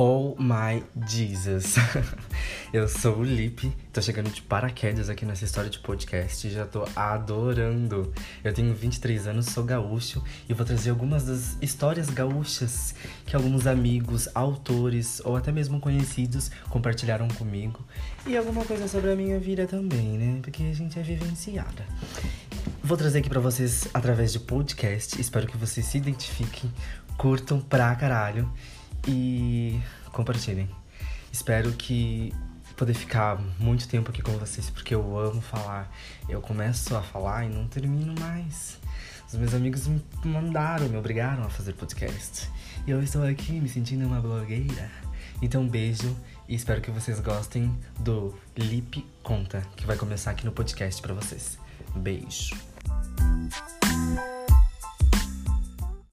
Oh my Jesus! eu sou o Lipe, tô chegando de paraquedas aqui nessa história de podcast e já tô adorando. Eu tenho 23 anos, sou gaúcho e vou trazer algumas das histórias gaúchas que alguns amigos, autores ou até mesmo conhecidos compartilharam comigo. E alguma coisa sobre a minha vida também, né? Porque a gente é vivenciada. Vou trazer aqui pra vocês através de podcast, espero que vocês se identifiquem, curtam pra caralho e compartilhem. Espero que poder ficar muito tempo aqui com vocês, porque eu amo falar. Eu começo a falar e não termino mais. Os meus amigos me mandaram, me obrigaram a fazer podcast. E eu estou aqui me sentindo uma blogueira. Então, beijo e espero que vocês gostem do Lip Conta, que vai começar aqui no podcast para vocês. Beijo.